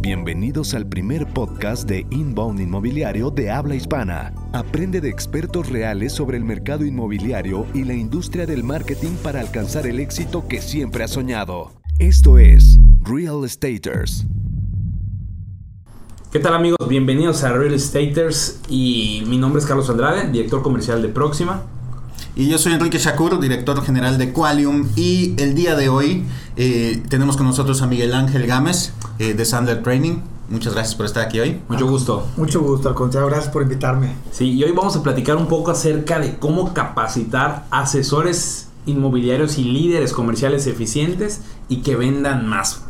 Bienvenidos al primer podcast de Inbound Inmobiliario de habla hispana. Aprende de expertos reales sobre el mercado inmobiliario y la industria del marketing para alcanzar el éxito que siempre has soñado. Esto es Real Estaters. ¿Qué tal amigos? Bienvenidos a Real Estaters y mi nombre es Carlos Andrade, director comercial de Próxima. Y yo soy Enrique Shakur, director general de Qualium. Y el día de hoy eh, tenemos con nosotros a Miguel Ángel Gámez eh, de Sandler Training. Muchas gracias por estar aquí hoy. Mucho gusto. Mucho gusto, al contrario, gracias por invitarme. Sí, y hoy vamos a platicar un poco acerca de cómo capacitar asesores inmobiliarios y líderes comerciales eficientes y que vendan más.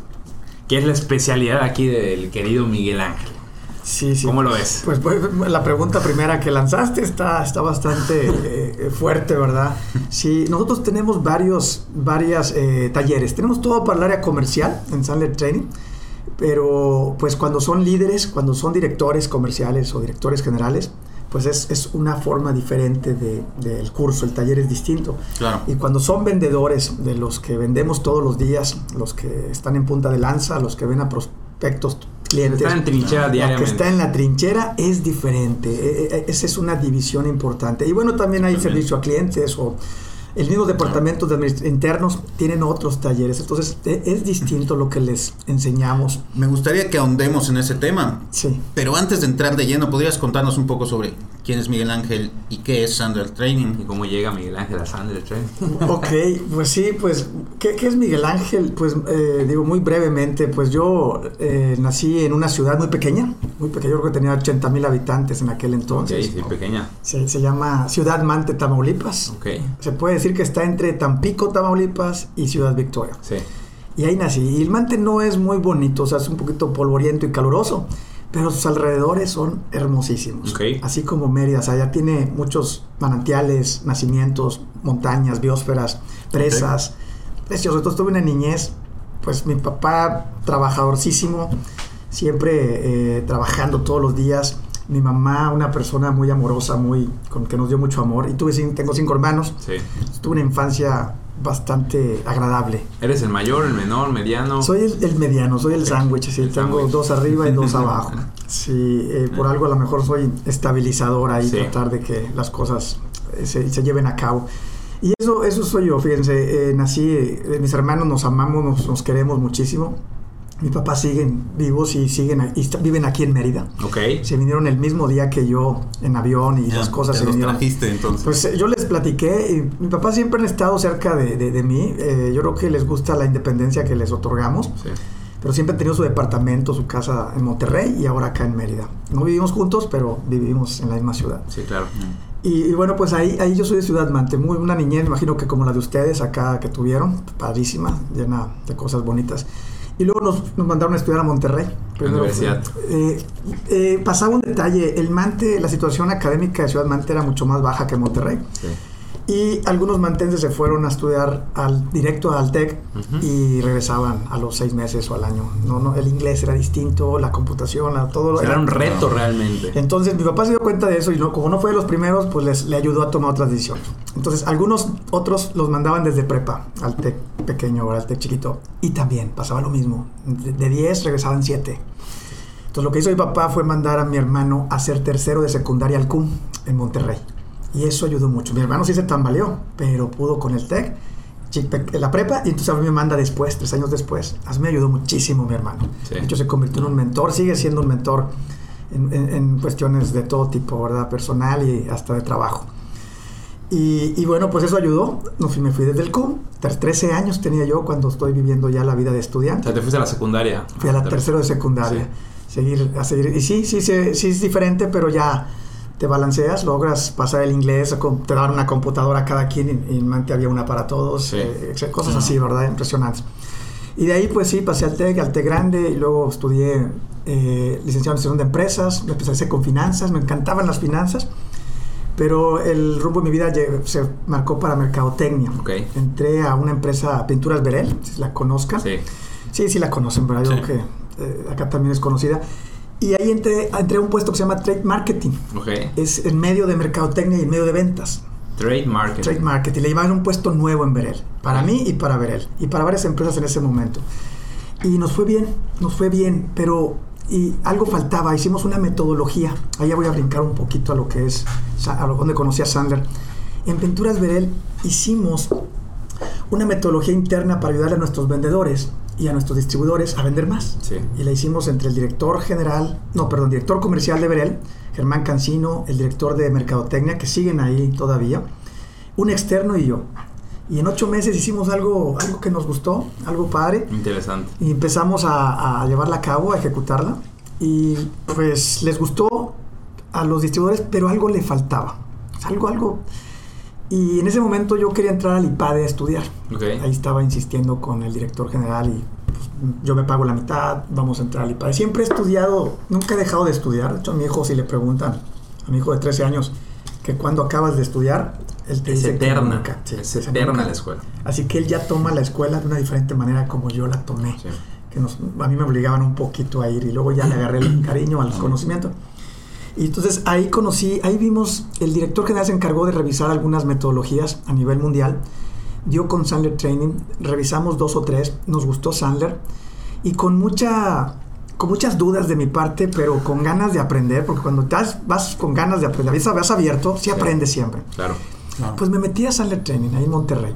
Que es la especialidad aquí del querido Miguel Ángel. Sí, sí. ¿Cómo lo ves? Pues, pues, la pregunta primera que lanzaste está, está bastante eh, fuerte, ¿verdad? Sí, nosotros tenemos varios varias, eh, talleres. Tenemos todo para el área comercial en Sandler Training, pero pues cuando son líderes, cuando son directores comerciales o directores generales, pues es, es una forma diferente del de, curso, el taller es distinto. Claro. Y cuando son vendedores, de los que vendemos todos los días, los que están en punta de lanza, los que ven a prospectos clientes. Está en trinchera diariamente. que está en la trinchera es diferente. E, e, esa es una división importante. Y bueno, también hay también. servicio a clientes o el mismo departamento de internos tienen otros talleres. Entonces e, es distinto lo que les enseñamos. Me gustaría que ahondemos en ese tema. Sí. Pero antes de entrar de lleno, ¿podrías contarnos un poco sobre quién es Miguel Ángel y qué es Sandler Training? Y cómo llega Miguel Ángel a Sandler Training. ok, pues sí, pues, ¿qué, qué es Miguel Ángel? Pues eh, digo muy brevemente, pues yo eh, nací en una ciudad muy pequeña, muy pequeña, yo creo que tenía 80 mil habitantes en aquel entonces. Ok, sí, pequeña. Se, se, llama Ciudad Mante, Tamaulipas. Ok. Se puede decir que está entre Tampico, Tamaulipas y Ciudad Victoria. Sí. Y ahí nací. Y el Mante no es muy bonito, o sea, es un poquito polvoriento y caluroso pero sus alrededores son hermosísimos. Okay. Así como Mérida, o sea, ya tiene muchos manantiales, nacimientos, montañas, biosferas, presas. Okay. Precioso. Entonces tuve una niñez, pues mi papá trabajadorcísimo, siempre eh, trabajando todos los días. Mi mamá, una persona muy amorosa, muy con que nos dio mucho amor. Y tuve, tengo cinco hermanos. Sí. Tuve una infancia bastante agradable. ¿Eres el mayor, el menor, mediano? Soy el, el mediano, soy el okay. sándwich, sí, tengo sándwich. dos arriba y dos abajo. Sí, eh, por algo a lo mejor soy estabilizador ahí, sí. tratar de que las cosas eh, se, se, lleven a cabo. Y eso, eso soy yo, fíjense, eh, nací, mis hermanos nos amamos, nos, nos queremos muchísimo. Mi papá siguen vivos y siguen y viven aquí en Mérida. Ok. Se vinieron el mismo día que yo en avión y las cosas ya se los vinieron. trajiste entonces. Pues yo les platiqué y mi papá siempre han estado cerca de, de, de mí. Eh, yo creo que les gusta la independencia que les otorgamos. Sí. Pero siempre han tenido su departamento, su casa en Monterrey y ahora acá en Mérida. No vivimos juntos, pero vivimos en la misma ciudad. Sí, claro. Y, y, bueno, pues ahí, ahí yo soy de Ciudad Mante, muy una niñez, imagino que como la de ustedes acá que tuvieron, padrísima, llena de cosas bonitas. Y luego nos, nos, mandaron a estudiar a Monterrey. Primero, Universidad. Eh, eh, pasaba un detalle, el Mante, la situación académica de Ciudad Mante era mucho más baja que Monterrey. Sí. Y algunos mantenses se fueron a estudiar al, directo al TEC uh -huh. y regresaban a los seis meses o al año. No, no, el inglés era distinto, la computación, la, todo. O sea, era un reto realmente. Entonces mi papá se dio cuenta de eso y no, como no fue de los primeros, pues les, le ayudó a tomar otras decisiones. Entonces algunos otros los mandaban desde prepa al TEC pequeño, al TEC chiquito. Y también pasaba lo mismo. De 10 regresaban 7. Entonces lo que hizo mi papá fue mandar a mi hermano a hacer tercero de secundaria al CUM en Monterrey. Y eso ayudó mucho. Mi hermano sí se tambaleó, pero pudo con el TEC, la prepa, y entonces a mí me manda después, tres años después. A mí me ayudó muchísimo mi hermano. Sí. De hecho, se convirtió en un mentor, sigue siendo un mentor en, en, en cuestiones de todo tipo, ¿verdad? Personal y hasta de trabajo. Y, y, bueno, pues eso ayudó. No, me fui desde el CUM. 13 años tenía yo cuando estoy viviendo ya la vida de estudiante. O sea, te fuiste a la secundaria. Fui a la tercera de secundaria. Sí. Seguir, a seguir. Y sí, sí, sí, sí es diferente, pero ya te balanceas, logras pasar el inglés, te dan una computadora a cada quien y, y Mante había una para todos, sí. eh, cosas uh -huh. así, ¿verdad? Impresionantes. Y de ahí, pues sí, pasé al TEC, al TEC grande, y luego estudié eh, licenciado en gestión de empresas, me empecé con finanzas, me encantaban las finanzas, pero el rumbo de mi vida se marcó para mercadotecnia. Okay. Entré a una empresa, Pinturas Berel, si la conozcan. Sí. Sí, sí la conocen, ¿verdad? Yo sí. creo que eh, acá también es conocida. Y ahí entré, entré a un puesto que se llama Trade Marketing. Okay. Es en medio de mercadotecnia y en medio de ventas. Trade Marketing. Trade Marketing. Le llevaban un puesto nuevo en Berel. Para mí y para Berel. Y para varias empresas en ese momento. Y nos fue bien, nos fue bien, pero y algo faltaba. Hicimos una metodología. Ahí ya voy a brincar un poquito a lo que es, a lo donde conocí a Sandler. En Pinturas Berel hicimos una metodología interna para ayudar a nuestros vendedores y a nuestros distribuidores a vender más. Sí. Y la hicimos entre el director general, no, perdón, director comercial de Berel, Germán Cancino, el director de Mercadotecnia, que siguen ahí todavía, un externo y yo. Y en ocho meses hicimos algo, algo que nos gustó, algo padre. Interesante. Y empezamos a, a llevarla a cabo, a ejecutarla. Y pues les gustó a los distribuidores, pero algo le faltaba. Algo, algo. Y en ese momento yo quería entrar al IPADE a estudiar. Ahí estaba insistiendo con el director general y pues, yo me pago la mitad, vamos a entrar al IPADE. Siempre he estudiado, nunca he dejado de estudiar. De hecho, a mi hijo, si le preguntan, a mi hijo de 13 años, que cuando acabas de estudiar, él te Es dice que eterna. nunca. Sí, es que eterna nunca. la escuela. Así que él ya toma la escuela de una diferente manera como yo la tomé. Sí. Que nos, a mí me obligaban un poquito a ir y luego ya le agarré el cariño al conocimiento. Y entonces ahí conocí, ahí vimos, el director general se encargó de revisar algunas metodologías a nivel mundial. Dio con Sandler Training, revisamos dos o tres, nos gustó Sandler y con mucha con muchas dudas de mi parte, pero con ganas de aprender, porque cuando estás, vas con ganas de aprender, vas vas abierto, sí aprendes siempre. Claro. Pues me metí a Sandler Training ahí en Monterrey.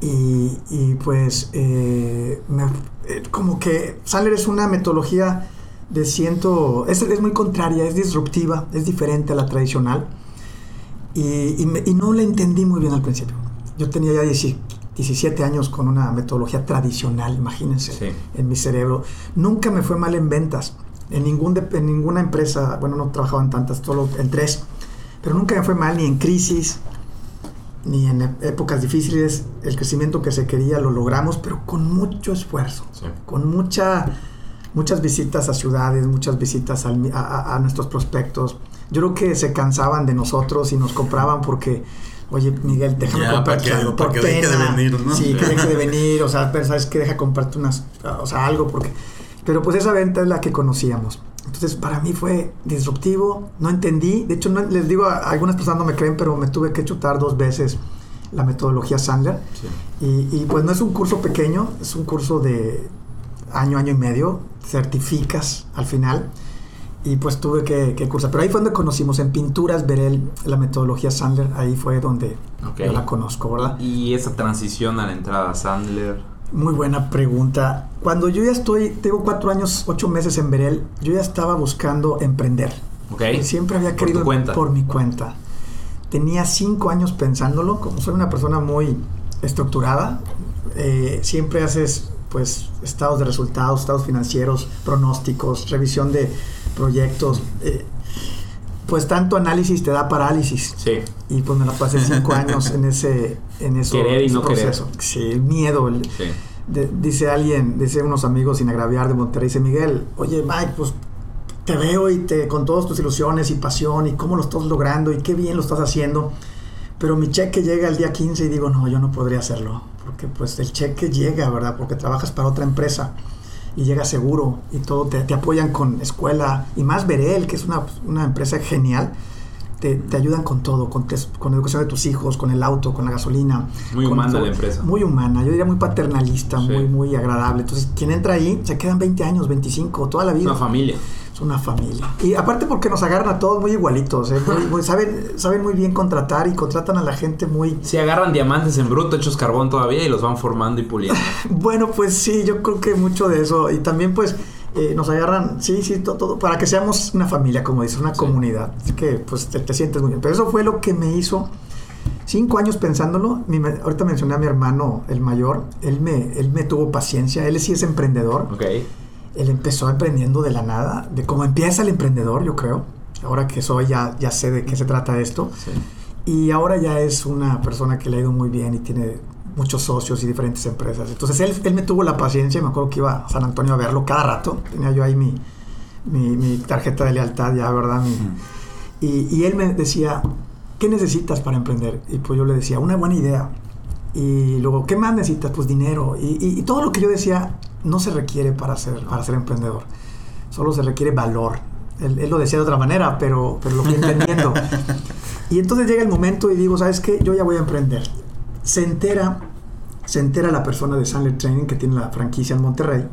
Y, y pues eh, me- eh, como que Sandler es una metodología de ciento... Es, es muy contraria, es disruptiva, es diferente a la tradicional. Y, y me- y no la entendí muy bien al principio. Yo tenía ya 10 17 años con una metodología tradicional, imagínense, Sí. en mi cerebro. Nunca me fue mal en ventas. En, ningún de- en ninguna empresa, bueno, no trabajaba en tantas, solo en tres. Pero nunca me fue mal ni en crisis, ni en ép- épocas difíciles. El crecimiento que se quería lo logramos, pero con mucho esfuerzo, Sí. con mucha, muchas visitas a ciudades, muchas visitas al a, a- nuestros prospectos. Yo creo que se cansaban de nosotros y nos compraban porque, oye, Miguel, déjame Ya, comprarte para que- para por que deje de pena". venir, ¿no? Sí, que deje de venir, o sea, pero sabes que deja comprarte unas, o sea, algo porque... Pero pues esa venta es la que conocíamos. Entonces, para mí fue disruptivo, no entendí. De hecho, no- les digo, a, algunas personas no me creen, pero me tuve que chutar dos veces la metodología Sandler. Sí. Y, y, pues no es un curso pequeño, es un curso de año, año y medio. Certificas al final. Y pues tuve que, que cursar. Pero ahí fue donde conocimos, en pinturas, Berel, la metodología Sandler. Ahí fue donde yo la conozco, ¿verdad? Y esa transición a la entrada a Sandler. Muy buena pregunta. Cuando yo ya estoy, tengo cuatro años, ocho meses en Berel, yo ya estaba buscando emprender. Ok. Siempre había Por querido cuenta. por mi cuenta. Tenía cinco años pensándolo, como soy una persona muy estructurada, eh, siempre haces pues estados de resultados, estados financieros, pronósticos, revisión de proyectos. eh, pues tanto análisis te da parálisis. Sí. Y pues me la pasé cinco años en ese, en eso, Querer y ese no querer. Sí, el miedo, el- Sí. de- dice alguien, dice unos amigos sin agraviar de Monterrey, dice Miguel, oye Mike, pues te veo y te con todas tus ilusiones y pasión y cómo lo estás logrando y qué bien lo estás haciendo, pero mi cheque llega el día 15 y digo, no, yo no podría hacerlo, porque pues el cheque llega, ¿verdad? Porque trabajas para otra empresa y llega seguro y todo, te, te apoyan con escuela y más Berel, que es una, una empresa genial. Te, te ayudan con todo, con, con la educación de tus hijos, con el auto, con la gasolina. Muy humana todo. la empresa. Muy humana, yo diría muy paternalista, Sí. muy, muy agradable. Entonces, quien entra ahí, se quedan 20 años, 25, toda la vida. una familia. Es una familia. Y aparte porque nos agarran a todos muy igualitos, ¿eh? Muy- muy- saben, saben muy bien contratar y contratan a la gente muy... Si agarran diamantes en bruto hechos carbón todavía y los van formando y puliendo. Bueno, pues sí, yo creo que mucho de eso. Y también pues eh, nos agarran, sí, sí, to- todo, para que seamos una familia, como dices, una Sí. comunidad. Así que pues te, te sientes muy bien. Pero eso fue lo que me hizo... Cinco años pensándolo, mi ahorita mencioné a mi hermano, el mayor, él me, él me tuvo paciencia, él sí es emprendedor, Ok. Él empezó emprendiendo de la nada, de cómo empieza el emprendedor, yo creo. Ahora que soy, ya, ya sé de qué se trata esto. Sí. Y ahora ya es una persona que le ha ido muy bien y tiene muchos socios y diferentes empresas. Entonces él, él me tuvo la paciencia, me acuerdo que iba a San Antonio a verlo cada rato. Tenía yo ahí mi, mi, mi tarjeta de lealtad ya, ¿verdad? Mi- y, y él me decía, ¿qué necesitas para emprender? Y pues yo le decía, una buena idea. Y luego, ¿qué más necesitas? Pues dinero. Y, y- y todo lo que yo decía no se requiere para ser, para ser emprendedor. Solo se requiere valor. Él, él lo decía de otra manera, pero, pero lo fui entendiendo. Y entonces llega el momento y digo, ¿sabes qué? Yo ya voy a emprender. Se entera, se entera la persona de Sandler Training que tiene la franquicia en Monterrey.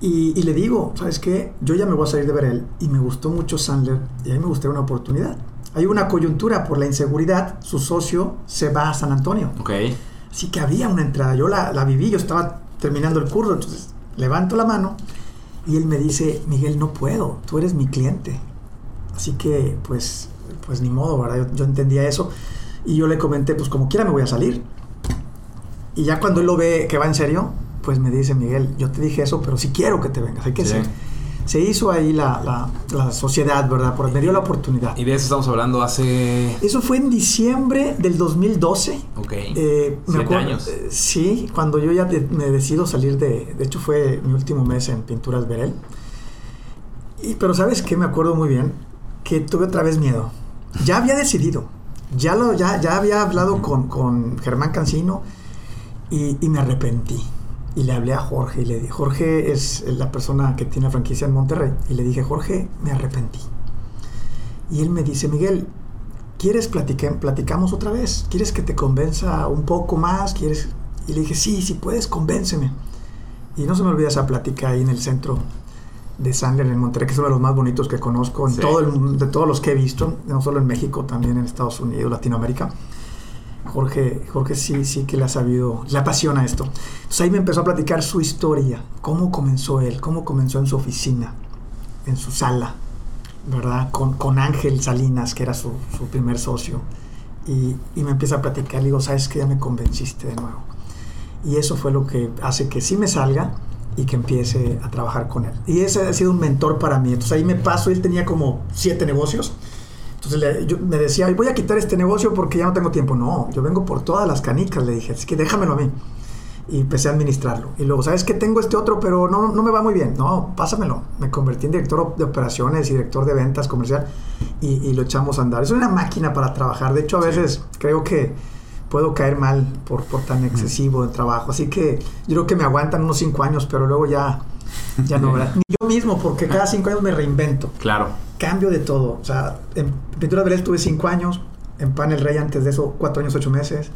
Y, y le digo, ¿sabes qué? Yo ya me voy a salir de Berel y me gustó mucho Sandler y a mí me gustaría una oportunidad. Hay una coyuntura por la inseguridad, su socio se va a San Antonio. Ok. Así que había una entrada, yo la, la viví, yo estaba terminando el curso, entonces levanto la mano y él me dice, Miguel, no puedo, tú eres mi cliente. Así que, pues, pues ni modo, ¿verdad? Yo, yo entendía eso y yo le comenté, pues como quiera me voy a salir. Y ya cuando él lo ve que va en serio, pues me dice, Miguel, yo te dije eso, pero sí quiero que te vengas, hay que Sí. ser. Se hizo ahí la, la, la sociedad, ¿verdad? Por, me dio la oportunidad. Y de eso estamos hablando hace. Eso fue en diciembre del 2012. Ok. Eh, me acuerdo- años. eh, sí, cuando yo ya de- me decido salir de... De hecho fue mi último mes en Pinturas Berel. Y, pero ¿sabes qué? Me acuerdo muy bien que tuve otra vez miedo. Ya había decidido. Ya, lo, ya, ya había hablado con, con Germán Cancino y, y me arrepentí. Y le hablé a Jorge y le dije, Jorge es la persona que tiene la franquicia en Monterrey. Y le dije, Jorge, me arrepentí. Y él me dice, Miguel, ¿quieres platicar, platicamos otra vez? ¿Quieres que te convenza un poco más? ¿Quieres? Y le dije, sí, si puedes, convénceme. Y no se me olvida esa plática ahí en el centro de Sandler en Monterrey, que es uno de los más bonitos que conozco en Sí. todo el, de todos los que he visto, no solo en México, también en Estados Unidos, Latinoamérica. Jorge, Jorge sí, sí que le ha sabido, le apasiona esto. Entonces ahí me empezó a platicar su historia, cómo comenzó él, cómo comenzó en su oficina, en su sala, ¿verdad? Con, con Ángel Salinas, que era su, su primer socio. Y, y me empieza a platicar, le digo, ¿sabes qué? Ya me convenciste de nuevo. Y eso fue lo que hace que sí me salga y que empiece a trabajar con él. Y ese ha sido un mentor para mí. Entonces ahí me paso, él tenía como siete negocios. Entonces le- yo me decía, "Ay, voy a quitar este negocio porque ya no tengo tiempo. No, yo vengo por todas las canicas, le dije, así que déjamelo a mí. Y empecé a administrarlo. Y luego, ¿sabes qué? Tengo este otro, pero no, no me va muy bien. No, pásamelo. Me convertí en director de operaciones y director de ventas comercial y, y lo echamos a andar. Es una máquina para trabajar. De hecho, a veces creo que puedo caer mal por, por tan excesivo de trabajo. Así que yo creo que me aguantan unos cinco años, pero luego ya, ya no. ¿verdad? Ni yo mismo, porque cada cinco años me reinvento Claro. Cambio de todo. O sea, en Pintura Belén tuve 5 años, en Panel Rey antes de eso 4 años 8 meses,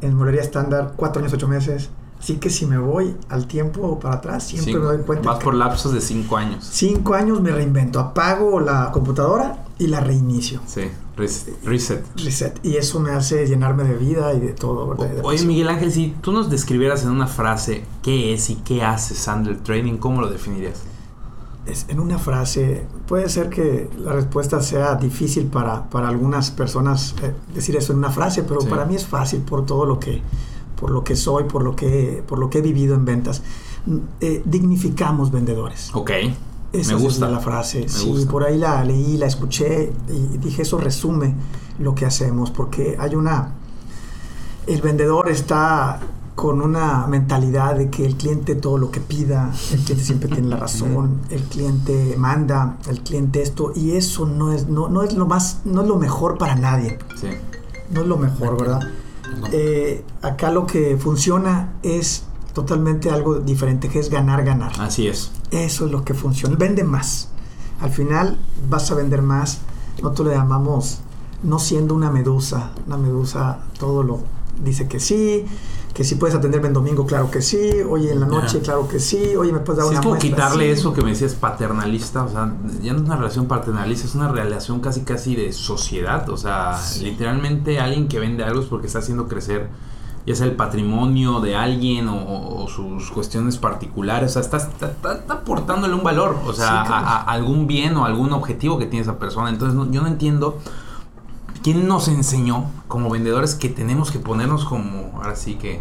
en Molería Estándar 4 años 8 meses. Así que si me voy al tiempo para atrás, siempre Cinco- me doy cuenta. Que por lapsos de cinco años. 5 años me reinvento, apago la computadora y la reinicio. Sí. res- Reset. Reset. Y eso me hace llenarme de vida y de todo. ¿verdad? De Oye, pasión. Miguel Ángel, si tú nos describieras en una frase qué es y qué hace Sandler Training, ¿cómo lo definirías? Es- en una frase, puede ser que la respuesta sea difícil para, para algunas personas eh, decir eso en una frase, pero Sí. para mí es fácil por todo lo que, por lo que soy, por lo que, por lo que he vivido en ventas. Mm, eh, dignificamos vendedores. Ok. Esa me gusta. la frase. sí, gusta. por ahí la leí, la escuché y dije, eso resume lo que hacemos, porque hay una... El vendedor está con una mentalidad de que el cliente todo lo que pida, el cliente siempre tiene la razón, el cliente manda, el cliente esto, y eso no es, no, no es lo más, no es lo mejor para nadie, Sí. no es lo mejor, ¿verdad? Eh, acá lo que funciona es totalmente algo diferente, que es ganar, ganar. Así es. Eso es lo que funciona. Vende más. Al final vas a vender más. Nosotros le llamamos no siendo una medusa. Una medusa todo lo dice que sí. Que si puedes atenderme en domingo, claro que sí. Oye, en la noche, Ajá. claro que sí. Oye, me puedes dar Sí, una es como muestra? quitarle Sí. eso que me decías paternalista, o sea, ya no es una relación paternalista, es una relación casi casi de sociedad, o sea, literalmente alguien que vende algo es porque está haciendo crecer ya sea el patrimonio de alguien o, sus cuestiones particulares, o sea, está, está- está- está aportándole un valor, o sea, claro. a, a algún bien o algún objetivo que tiene esa persona. Entonces, no- yo no entiendo quién nos enseñó como vendedores que tenemos que ponernos como, ahora sí que,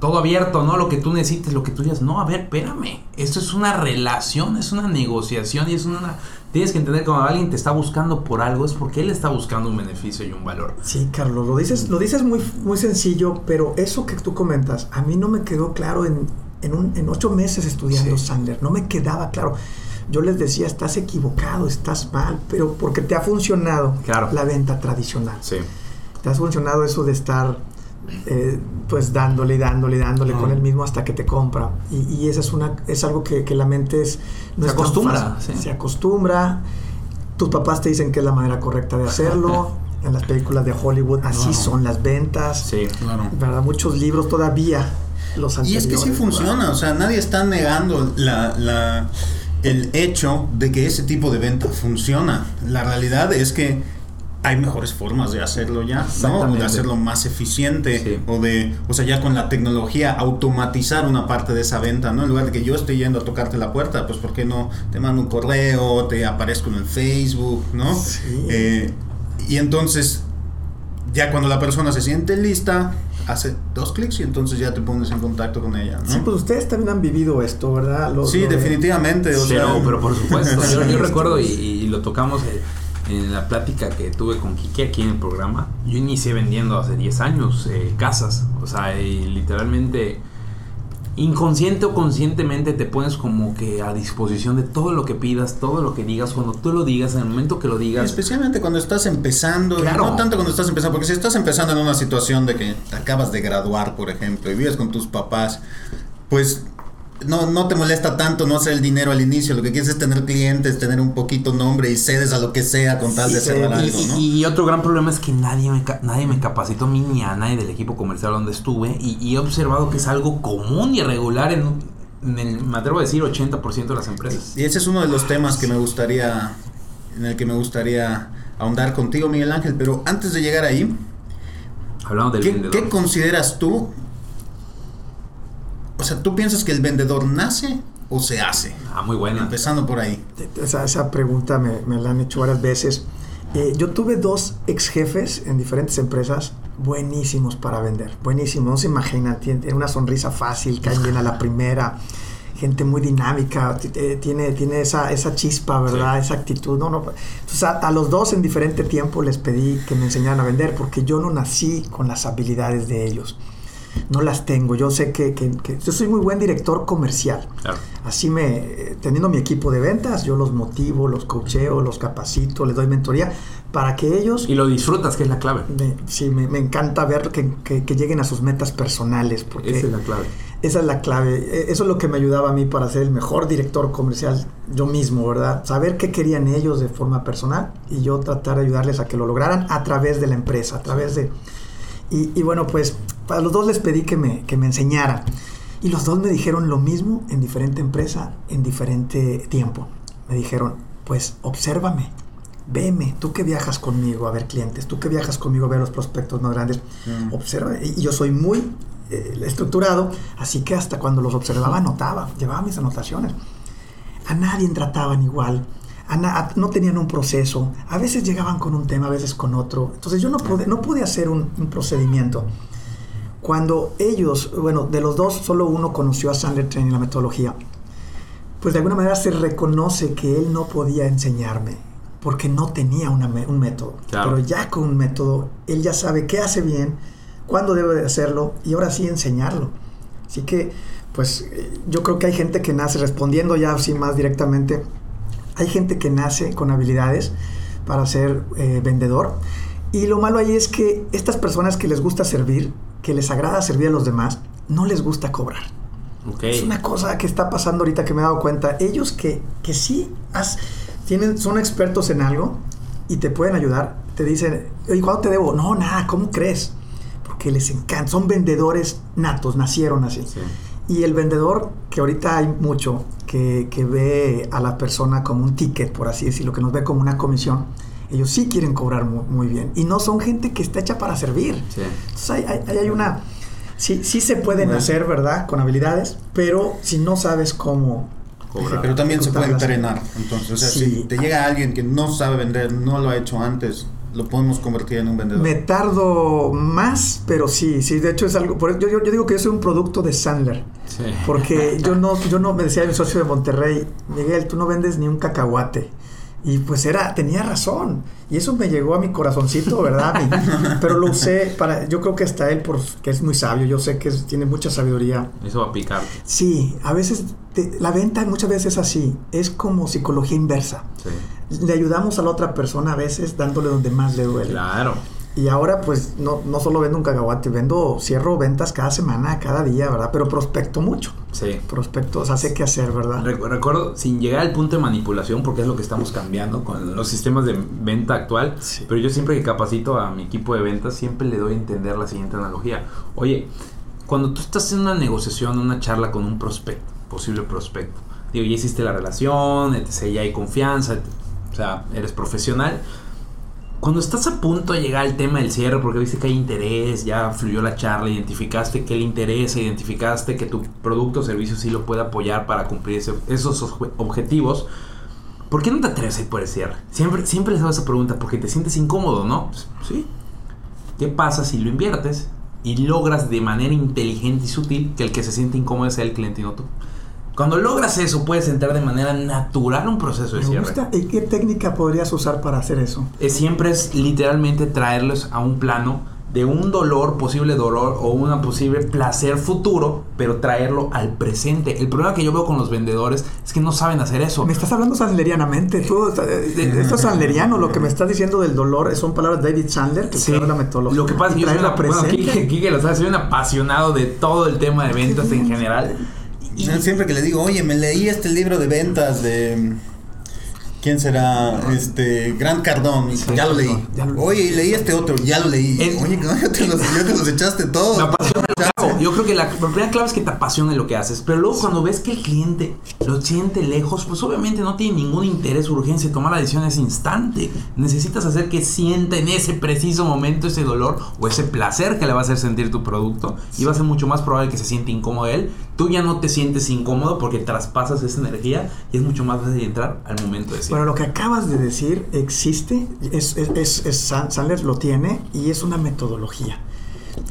todo abierto, ¿no? Lo que tú necesites, lo que tú digas. No, a ver, espérame. Esto es una relación, es una negociación y es una... Tienes que entender que cuando alguien te está buscando por algo es porque él está buscando un beneficio y un valor. Sí, Carlos, lo dices, lo dices muy, muy sencillo, pero eso que tú comentas, a mí no me quedó claro en, en, un- en ocho meses estudiando Sí. Sandler, no me quedaba claro. Yo les decía, estás equivocado, estás mal, pero porque te ha funcionado Claro. la venta tradicional. Sí. Te ha funcionado eso de estar eh, pues dándole, dándole, dándole con el mismo hasta que te compra. Y, y esa es una, es algo que, que la mente es, no Se es acostumbra, sí. Se acostumbra. Tus papás te dicen que es la manera correcta de hacerlo. en las películas de Hollywood, así son las ventas. Sí. Claro. ¿Verdad? Muchos libros todavía los Y anteriores. es que sí funciona, o sea, nadie está negando la, la- el hecho de que ese tipo de venta funciona. La realidad es que hay mejores formas de hacerlo ya, ¿no? De hacerlo más eficiente Sí. o de, o sea, ya con la tecnología automatizar una parte de esa venta, ¿no? En lugar de que yo esté yendo a tocarte la puerta, pues ¿por qué no te mando un correo, te aparezco en el Facebook, ¿no? Sí. Eh, y entonces ya cuando la persona se siente lista, hace dos clics y entonces ya te pones en contacto con ella, ¿no? Sí, pues ustedes también han vivido esto, ¿verdad? Sí, definitivamente. O pero, sea, pero por supuesto, yo, recuerdo y, y lo tocamos eh, en la plática que tuve con Kiki aquí en el programa. Yo inicié vendiendo hace 10 años eh, casas, o sea, y literalmente inconsciente o conscientemente te pones como que a disposición de todo lo que pidas, todo lo que digas, cuando tú lo digas, en el momento que lo digas. Especialmente cuando estás empezando, y Claro. no tanto cuando estás empezando, porque si estás empezando en una situación de que te acabas de graduar, por ejemplo, y vives con tus papás, pues no, no te molesta tanto no hacer el dinero al inicio, lo que quieres es tener clientes, tener un poquito nombre y cedes a lo que sea con tal de Sí, cerrar y- algo, Y, ¿no? y otro gran problema es que nadie me, nadie me capacitó a mí ni a nadie del equipo comercial donde estuve y, y he observado que es algo común y regular en, en el, me atrevo a decir, 80% de las empresas. Y ese es uno de los temas que me gustaría, en el que me gustaría ahondar contigo, Miguel Ángel, pero antes de llegar ahí, Hablando del ¿Qué, vendedor. qué consideras tú? O sea, ¿tú piensas que el vendedor nace o se hace? ah, muy buena. Empezando por ahí. Esa, esa pregunta me, me la han hecho varias veces. Eh, yo tuve dos ex jefes en diferentes empresas buenísimos para vender. Buenísimos, no se imaginan. Tienen, una sonrisa fácil, caen bien a la primera. Gente muy dinámica, eh, tiene, tiene esa, esa chispa, ¿verdad? Esa actitud. No, no. Entonces, a, a los dos en diferente tiempo les pedí que me enseñaran a vender porque yo no nací con las habilidades de ellos. No las tengo. Yo sé que, que- que- yo soy muy buen director comercial. Claro. Así me, teniendo mi equipo de ventas, yo los motivo, los coacheo, los capacito, les doy mentoría para que ellos, Y lo disfrutas, que es la clave. me, sí, me, me encanta ver que, que- que lleguen a sus metas personales, porque Esa es la clave. esa es la clave. E- Eso es lo que me ayudaba a mí para ser el mejor director comercial yo mismo, ¿verdad? Saber qué querían ellos de forma personal y yo tratar de ayudarles a que lo lograran a través de la empresa, a través de... Y, y bueno, pues a los dos les pedí que me, que me enseñaran. Y los dos me dijeron lo mismo en diferente empresa, en diferente tiempo. Me dijeron, pues obsérvame, veme, tú que viajas conmigo a ver clientes, tú que viajas conmigo a ver los prospectos más grandes, Mm. observa. Y yo soy muy eh, estructurado, así que hasta cuando los observaba anotaba, llevaba mis anotaciones. A nadie trataban igual. A na- a- no tenían un proceso. A veces llegaban con un tema, a veces con otro. Entonces yo no pude, no pude hacer un, un procedimiento. Cuando ellos, bueno, de los dos, solo uno conoció a Sandler Training la metodología, pues de alguna manera se reconoce que él no podía enseñarme porque no tenía una un método. Claro. Pero ya con un método, él ya sabe qué hace bien, cuándo debe de hacerlo y ahora sí enseñarlo. Así que, pues eh, yo creo que hay gente que nace, respondiendo ya así más directamente, hay gente que nace con habilidades para ser eh, vendedor. Y lo malo ahí es que estas personas que les gusta servir, que les agrada servir a los demás, no les gusta cobrar. Es una cosa que está pasando ahorita que me he dado cuenta. Ellos que, que sí has- tienen, son expertos en algo y te pueden ayudar, te dicen, ¿y cuándo te debo? No, nada, ¿cómo crees? Porque les encanta, son vendedores natos, nacieron así. Sí. Y el vendedor, que ahorita hay mucho, que, que ve a la persona como un ticket, por así decirlo, que nos ve como una comisión, ellos sí quieren cobrar muy, muy bien. Y no son gente que está hecha para servir. Sí. Entonces hay, hay- ahí hay una... Sí, sí se pueden Bueno. hacer, ¿verdad? Con habilidades, pero si no sabes cómo... Cobrar. Pero también se puede entrenar. Entonces, o sea, Sí. si te llega alguien que no sabe vender, no lo ha hecho antes, lo podemos convertir en un vendedor. Me tardo más, pero sí, sí, de hecho es algo... Por, yo, yo, yo digo que yo soy un producto de Sandler. Sí. Porque yo no, yo no, me decía mi socio de Monterrey, Miguel, tú no vendes ni un cacahuate. Y pues era, tenía razón. Y eso me llegó a mi corazoncito, ¿verdad? Pero lo usé para, yo creo que hasta él, porque es muy sabio, yo sé que es- tiene mucha sabiduría. Eso va a picar. Sí, a veces te- la venta muchas veces es así, es como psicología inversa. Sí. Le ayudamos a la otra persona a veces dándole donde más le duele. Claro. Y ahora pues no, no solo vendo un cacahuate, vendo, cierro ventas cada semana, cada día, ¿verdad? Pero prospecto mucho. Sí. Prospecto, o sea, sé qué hacer, ¿verdad? Recu- Recuerdo, sin llegar al punto de manipulación, porque es lo que estamos cambiando con los sistemas de venta actual, Sí. pero yo siempre que capacito a mi equipo de ventas, siempre le doy a entender la siguiente analogía. Oye, cuando tú estás en una negociación, una charla con un prospecto, posible prospecto, digo, ya hiciste la relación, etc., ya hay confianza, o sea, eres profesional. Cuando estás a punto de llegar al tema del cierre, porque viste que hay interés, ya fluyó la charla, identificaste que le interesa, identificaste que tu producto o servicio sí lo puede apoyar para cumplir esos obje- objetivos, ¿por qué no te atreves a ir por el cierre? Siempre, siempre les hago esa pregunta, porque te sientes incómodo, ¿no? Pues, sí. ¿Qué pasa si lo inviertes y logras de manera inteligente y sutil que el que se siente incómodo sea el cliente y no tú? Cuando logras eso, puedes entrar de manera natural a un proceso de Me cierre. gusta. ¿Y qué técnica podrías usar para hacer eso? Es- siempre es literalmente traerlos a un plano de un dolor, posible dolor o un posible placer futuro, pero traerlo al presente. El problema que yo veo con los vendedores es que no saben hacer eso. Me estás hablando sandlerianamente. Tú, esto es sandleriano. Lo que me estás diciendo del dolor son palabras de David Sandler, que Sí. la metodología. Lo que pasa es que yo soy, una, bueno, presente. Quique, Quique lo sabe, soy un apasionado de todo el tema de ventas en general. Y- Siempre que le digo, oye, me leí este libro de ventas de. ¿Quién será? Este. Gran Cardón. ya lo leí. ya lo- Oye, y leí este otro. Ya lo leí. Oye, no, ya te los, ya te los echaste todos. Me apasiona lo Yo creo que la, primera clave es que te apasione lo que haces. Pero luego cuando ves que el cliente lo siente lejos, pues obviamente no tiene ningún interés, urgencia. Tomar la decisión ese instante. Necesitas hacer que sienta en ese preciso momento ese dolor o ese placer que le va a hacer sentir tu producto. Y va a ser mucho más probable que se siente incómodo él. Tú ya no te sientes incómodo porque traspasas esa energía y es mucho más fácil entrar al momento de decir. Bueno, lo que acabas de decir existe, es, es, es- es- San- Sandler lo tiene y es una metodología.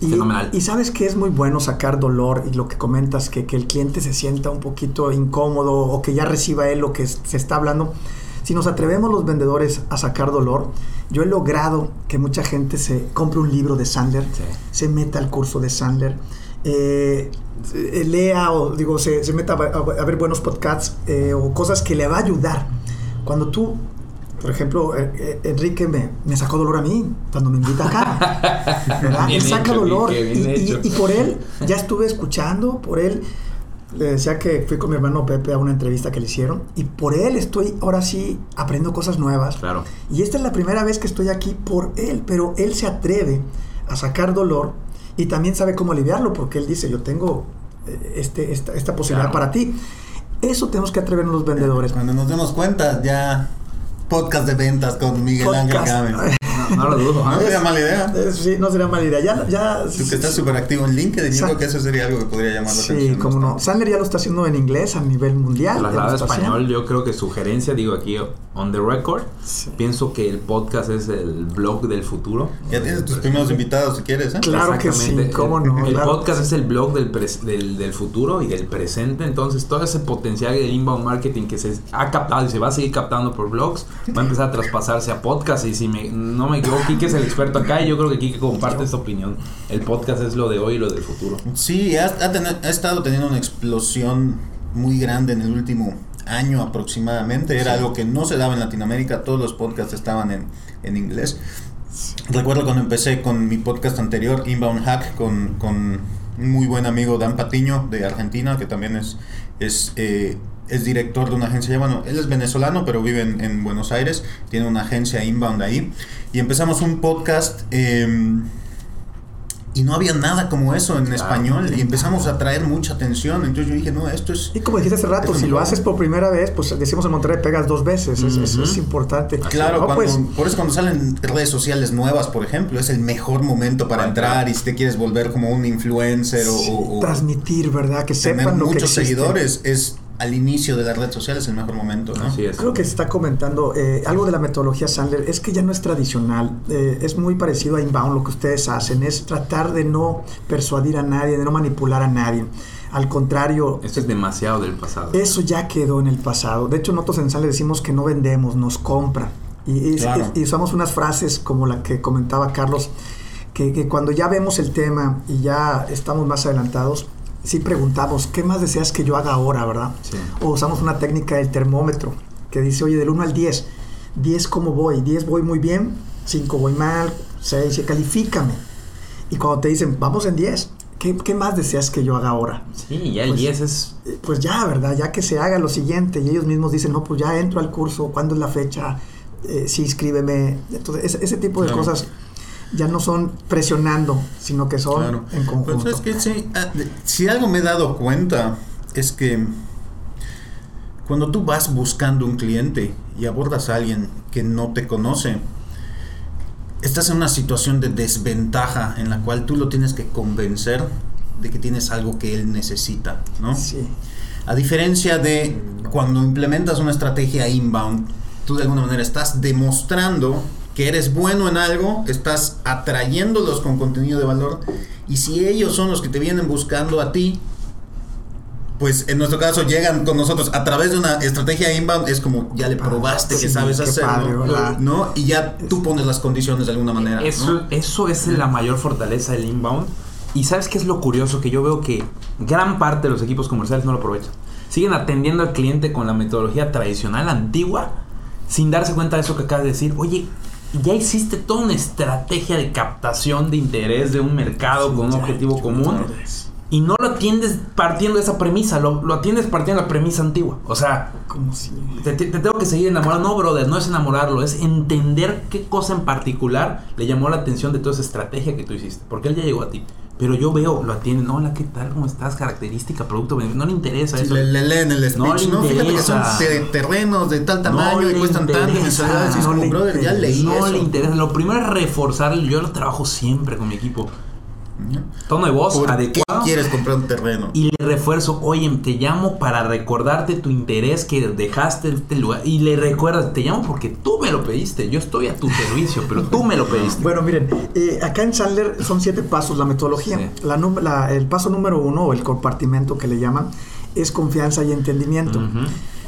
Y, Fenomenal. y sabes que es muy bueno sacar dolor y lo que comentas, que, que el cliente se sienta un poquito incómodo o que ya reciba él lo que se está hablando. Si nos atrevemos los vendedores a sacar dolor, yo he logrado que mucha gente se compre un libro de Sandler, Sí. se meta al curso de Sandler, eh, eh, lea o digo, se, se meta a, a- a ver buenos podcasts eh, o cosas que le va a ayudar. Cuando tú, por ejemplo, eh, eh, Enrique me, me sacó dolor a mí cuando me invita acá. él saca hecho, dolor. Y, y- hecho. y por él ya estuve escuchando, por él le decía que fui con mi hermano Pepe a una entrevista que le hicieron y por él estoy ahora sí aprendiendo cosas nuevas. Claro. Y esta es la primera vez que estoy aquí por él, pero él se atreve a sacar dolor y también sabe cómo aliviarlo porque él dice, yo tengo eh, este, esta, esta posibilidad Claro. para ti. Eso tenemos que atrevernos los vendedores. Cuando nos demos cuenta, ya. Podcast de ventas con Miguel Ángel. Gámez. No, no lo dudo. No ¿ah? sería mala idea. Sí, no sería mala idea. Ya, ya, Tú que estás súper activo en LinkedIn, yo creo que eso sería algo que podría llamar la Sí, atención. cómo no. Sandler ya lo está haciendo en inglés a nivel mundial. ya lo Trasladado a está haciendo. español, yo creo que sugerencia, digo aquí on the record, Sí. pienso que el podcast es el blog del futuro. Ya tienes tus primeros invitados si quieres, ¿eh? Claro que sí, cómo El- no. El claro. podcast es el blog del, pres- del, del futuro y del presente. Entonces, todo ese potencial del inbound marketing que se ha captado y se va a seguir captando por blogs va a empezar a traspasarse a podcast. Y si me, no me equivoco, Kike es el experto acá y yo creo que Kike comparte esta opinión. El podcast es lo de hoy y lo del futuro. Sí, ha, ha teni- ha estado teniendo una explosión muy grande en el último año aproximadamente. Era Sí. algo que no se daba en Latinoamérica, todos los podcasts estaban en, en inglés. Recuerdo cuando empecé con mi podcast anterior, Inbound Hack, con, con un muy buen amigo Dan Patiño de Argentina, que también es, es, eh, es director de una agencia, bueno, él es venezolano, pero vive en, en Buenos Aires, tiene una agencia Inbound ahí, y empezamos un podcast... em, y no había nada como eso en español y empezamos a traer mucha atención. Entonces yo dije, no, esto es... Y como dijiste hace rato, si lo mejor. haces por primera vez, pues decimos en Monterrey pegas dos veces. Es, es- importante. Claro, No, cuando- pues, por eso cuando salen redes sociales nuevas, por ejemplo, es el mejor momento para entrar y si te quieres volver como un influencer o, o- o transmitir, ¿verdad? Que tener sepan lo que muchos seguidores, es al inicio de la red social es el mejor momento, ¿no? Así es. Creo que se está comentando eh, algo de la metodología Sandler, es que ya no es tradicional, eh, es muy parecido a Inbound, lo que ustedes hacen, es tratar de no persuadir a nadie, de no manipular a nadie. Al contrario, Esto es demasiado del pasado. eso ya quedó en el pasado. De hecho, nosotros en Sandler decimos que no vendemos, nos compran. Y, y- Claro. y usamos unas frases como la que comentaba Carlos, que, que cuando ya vemos el tema y ya estamos más adelantados, sí preguntamos, ¿qué más deseas que yo haga ahora, verdad? Sí. O usamos una técnica del termómetro que dice, oye, del 1 al 10, 10 cómo voy, 10 voy muy bien, 5 voy mal, 6, califícame. Y cuando te dicen, vamos en 10, ¿qué, qué más deseas que yo haga ahora? Sí, ya el Pues, 10 es... Eh, Pues ya, ¿verdad? Ya que se haga lo siguiente y ellos mismos dicen, no, pues ya entro al curso, ¿cuándo es la fecha? Eh, sí, inscríbeme. Entonces, ese, ese tipo de Claro. cosas ya no son presionando, sino que son Claro. en conjunto. Pues es que sí, ah, si algo me he dado cuenta es que cuando tú vas buscando un cliente y abordas a alguien que no te conoce, estás en una situación de desventaja en la cual tú lo tienes que convencer de que tienes algo que él necesita, ¿no? Sí. A diferencia de cuando implementas una estrategia inbound, tú de alguna manera estás demostrando que eres bueno en algo, estás atrayéndolos con contenido de valor y si ellos son los que te vienen buscando a ti, pues en nuestro caso llegan con nosotros a través de una estrategia inbound, es como ya le probaste Ah, que sí, sabes hacerlo. ¿no? Y ya tú pones las condiciones de alguna manera. ¿no? Eso, eso es la mayor fortaleza del inbound. Y sabes qué es lo curioso que yo veo que gran parte de los equipos comerciales no lo aprovechan. Siguen atendiendo al cliente con la metodología tradicional, antigua, sin darse cuenta de eso que acabas de decir. Oye, ya existe toda una estrategia de captación de interés de un mercado con un ya, objetivo común. Y no lo atiendes partiendo de esa premisa, lo, lo atiendes partiendo de la premisa antigua. O sea, Como si... te, te- te tengo que seguir enamorando. No, brother, no es enamorarlo, es entender qué cosa en particular le llamó la atención de toda esa estrategia que tú hiciste. Porque él ya llegó a ti. Pero yo veo, lo atienden. Hola, ¿qué tal? ¿Cómo estás? Característica, producto. No le interesa eso. le, le leen el No speech, le ¿no? Fíjate que son terrenos de tal No tamaño y le cuestan tanto y interesa, mensualidades. Y no como, le brother, ya leí no eso. le interesa. Lo primero es reforzar. Yo lo trabajo siempre con mi equipo. Tono de voz ¿Por qué adecuado. quieres comprar un terreno? Y le refuerzo, oye, te llamo para recordarte tu interés que dejaste en este lugar. Y le recuerdas, te llamo porque tú me lo pediste. Yo estoy a tu servicio, pero tú me lo pediste. Bueno, miren, eh, acá en Sandler son siete pasos la metodología. Sí. La la- el paso número uno, o el compartimento que le llaman, es confianza y entendimiento. Ujú.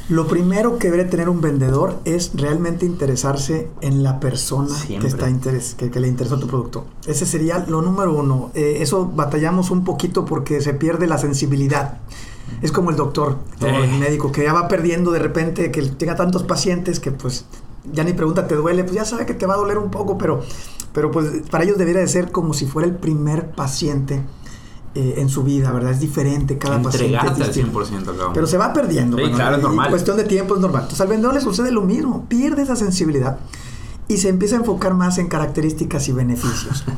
Lo primero que debe tener un vendedor es realmente interesarse en la persona que, está interes- que, que le interesó tu producto. Ese sería lo número uno. Eh, eso batallamos un poquito porque se pierde la sensibilidad. Es como el doctor, o Eh. el médico, que ya va perdiendo de repente, que llega tantos pacientes que pues ya ni pregunta, ¿te duele? Pues ya sabe que te va a doler un poco, pero, pero pues para ellos debería de ser como si fuera el primer paciente eh, en su vida, ¿verdad? Es diferente, cada paciente. es Entregarte al distinto. 100%, cabrón. Pero se va perdiendo. Sí, claro, es normal. Cuestión de tiempo es normal. Entonces al vendedor le sucede lo mismo. Pierde esa sensibilidad y se empieza a enfocar más en características y beneficios.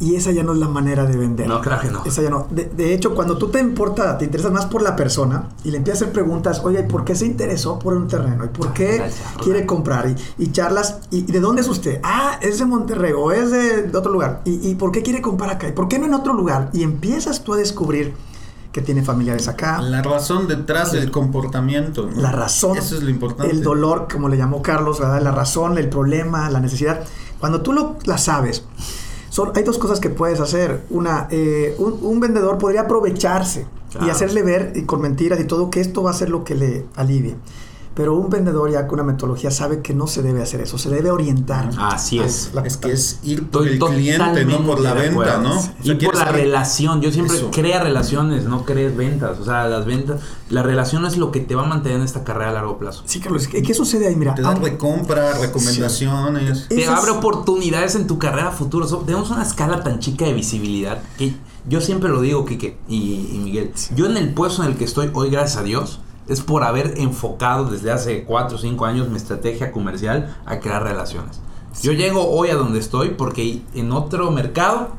y esa ya no es la manera de vender. No, claro que no. Esa ya no. De, de hecho, cuando tú te importa, te interesas más por la persona y le empiezas a hacer preguntas, oye, ¿y ¿por qué se interesó por un terreno? ¿Y por qué charla. quiere comprar? Y, y charlas, ¿y, y de dónde es usted? Ah, es de Monterrey o es de, de otro lugar. ¿Y, ¿Y por qué quiere comprar acá? ¿Y por qué no en otro lugar? Y empiezas tú a descubrir que tiene familiares acá. La razón detrás del comportamiento. ¿no? La razón, Eso es lo importante. el dolor, como le llamó Carlos, ¿verdad? la razón, el problema, la necesidad. Cuando tú lo, la sabes, son, hay dos cosas que puedes hacer. Una, eh, un, un vendedor podría aprovecharse y hacerle ver y con mentiras y todo que esto va a ser lo que le alivie. Pero un vendedor ya con una metodología sabe que no se debe hacer eso, se debe orientar. Así es. La- Es que es ir por el cliente, no por la venta, acuerdo. ¿no? O Y por la saber- relación. Yo siempre Eso. crea relaciones, no crees ventas. O sea, las ventas, la relación es lo que te va a mantener en esta carrera a largo plazo. Sí, Carlos, ¿qué, qué sucede ahí? Mira, Te da aunque- recompra, recomendaciones. Te Esas- abre oportunidades en tu carrera futura. So- tenemos una escala tan chica de visibilidad que yo siempre lo digo, Kike y, y Miguel. Yo en el puesto en el que estoy hoy, gracias a Dios, es por haber enfocado desde hace 4 o 5 años mi estrategia comercial a crear relaciones. Yo llego hoy a donde estoy porque en otro mercado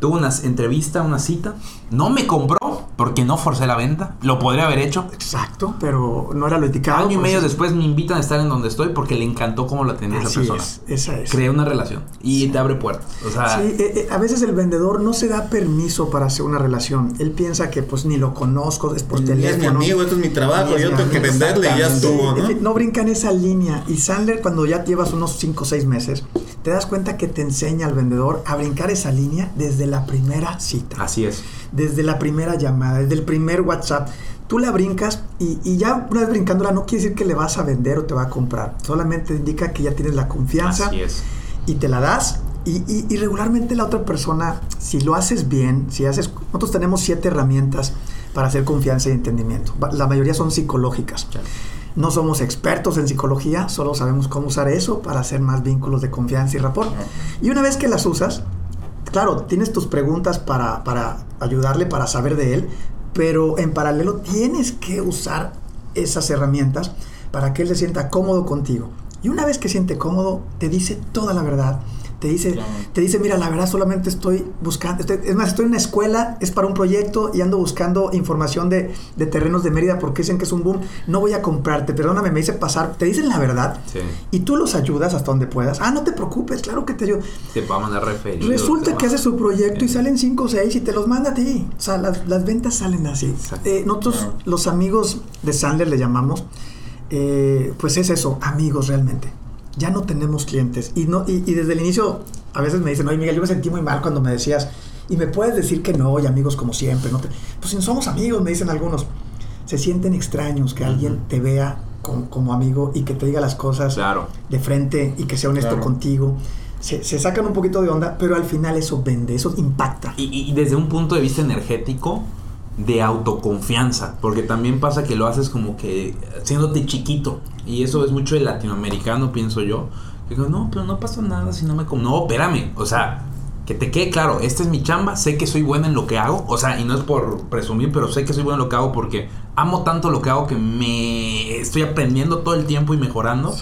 tuve una entrevista, una cita, no me compró porque no forcé la venta, lo podría haber hecho. Exacto, pero no era lo indicado. Año y pues, medio después me invitan a estar en donde estoy porque le encantó cómo lo atendí a esa persona. es, esa es. Crea una relación y te abre puertas. O sea, Sí, eh, eh, a veces el vendedor no se da permiso para hacer una relación. Él piensa que pues ni lo conozco, es por teléfono. es mi amigo, esto es mi trabajo, yo mi tengo que venderle y ya estuvo, Sí, ¿no? no brincan esa línea. Y Sandler, cuando ya llevas unos 5 o 6 meses, te das cuenta que te enseña al vendedor a brincar esa línea desde la primera cita, así es. desde la primera llamada, desde el primer WhatsApp. Tú la brincas y, y ya una vez brincándola no quiere decir que le vas a vender o te va a comprar. Solamente indica que ya tienes la confianza Así es. y te la das. Y, y- y regularmente la otra persona, si lo haces bien, si haces, nosotros tenemos siete herramientas para hacer confianza y entendimiento. La mayoría son psicológicas. No somos expertos en psicología, solo sabemos cómo usar eso para hacer más vínculos de confianza y rapport. Y una vez que las usas, claro, tienes tus preguntas para, para ayudarle, para saber de él, pero en paralelo tienes que usar esas herramientas para que él se sienta cómodo contigo. Y una vez que siente cómodo, te dice toda la verdad. Te dice, Claro. te dice, mira, la verdad solamente estoy buscando, estoy- es más, estoy en una escuela, es para un proyecto y ando buscando información de, de terrenos de Mérida porque dicen que es un boom. No voy a comprarte, perdóname, me dice pasar. Te dicen la verdad Sí. y tú los ayudas hasta donde puedas. Ah, no te preocupes, claro que te ayudo. Te va a mandar referidos. Resulta que hace su proyecto y salen 5 o 6 y te los manda a ti. O sea, las, las ventas salen así. Eh, nosotros, Claro. los amigos de Sandler le llamamos, eh, pues es eso, amigos realmente. Ya no tenemos clientes. Y, no, y, y desde el inicio, a veces me dicen, oye Miguel, yo me sentí muy mal cuando me decías, y me puedes decir que no, y amigos como siempre. No te-". Pues si no somos amigos, me dicen algunos. Se sienten extraños que alguien te vea como, como amigo y que te diga las cosas Claro. de frente y que sea honesto Claro. contigo. Se, se sacan un poquito de onda, pero al final eso vende, eso impacta. Y, y desde un punto de vista energético, de autoconfianza, porque también pasa que lo haces como que haciéndote chiquito, y eso es mucho de latinoamericano, pienso yo. Que Digo, no, pero no pasa nada si no me... com-". No, espérame, o sea, que te quede claro, esta es mi chamba, sé que soy bueno en lo que hago, o sea, y no es por presumir, pero sé que soy bueno en lo que hago porque amo tanto lo que hago que me estoy aprendiendo todo el tiempo y mejorando.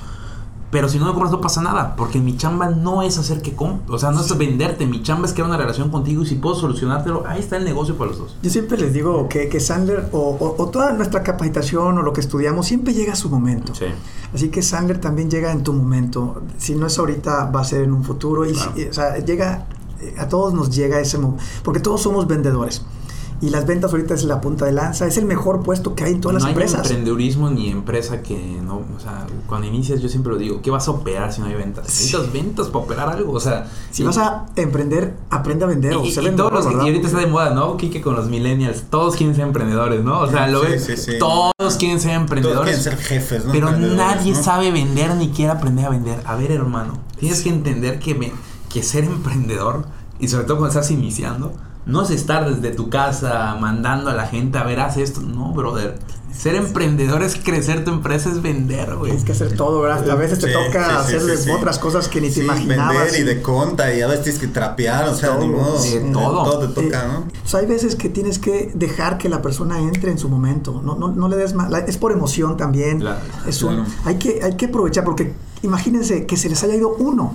Pero si no me compras no pasa nada, porque mi chamba no es hacer que com o sea, no es venderte, mi chamba es crear una relación contigo y si puedo solucionártelo, ahí está el negocio para los dos. Yo siempre les digo que, que Sandler o, o- o toda nuestra capacitación o lo que estudiamos siempre llega a su momento. Sí. Así que Sandler también llega en tu momento. Si no es ahorita, va a ser en un futuro. Y, Claro. si- o sea, llega, eh, a todos nos llega ese momento. Porque todos somos vendedores. Y las ventas ahorita es la punta de lanza. Es el mejor puesto que hay en todas no las hay empresas. emprendedurismo ni empresa que no, o sea, cuando inicias yo siempre lo digo, ¿qué vas a operar si no hay ventas? Necesitas ventas para operar algo, o sea, Si y- vas a emprender, aprende a vender. o y, todos los que- ahorita está de moda, ¿no? Kike con los millennials, todos quieren ser emprendedores, ¿no? O sea, lo Sí, ves, sí, sí. todos quieren ser Todos emprendedores. quieren ser jefes, ¿no? Pero nadie ¿no? sabe vender ni quiere aprender a vender. A ver, hermano, tienes que entender que, me- que ser emprendedor, y sobre todo cuando estás iniciando, no es estar desde tu casa mandando a la gente a ver, haz esto. No, brother. Ser emprendedor es crecer tu empresa, es vender, güey. Tienes que hacer todo, ¿verdad? A veces te toca sí, otras cosas que ni te imaginabas. Vender y de conta y a veces tienes que trapear, o sea, Todo, ni modo. de todo. Todo te toca, Eh, ¿no? o sea, hay veces que tienes que dejar que la persona entre en su momento. No, no, no le des más. la- Es por emoción también. Claro. Es un- Claro. hay, que, hay que aprovechar porque imagínense que se les haya ido uno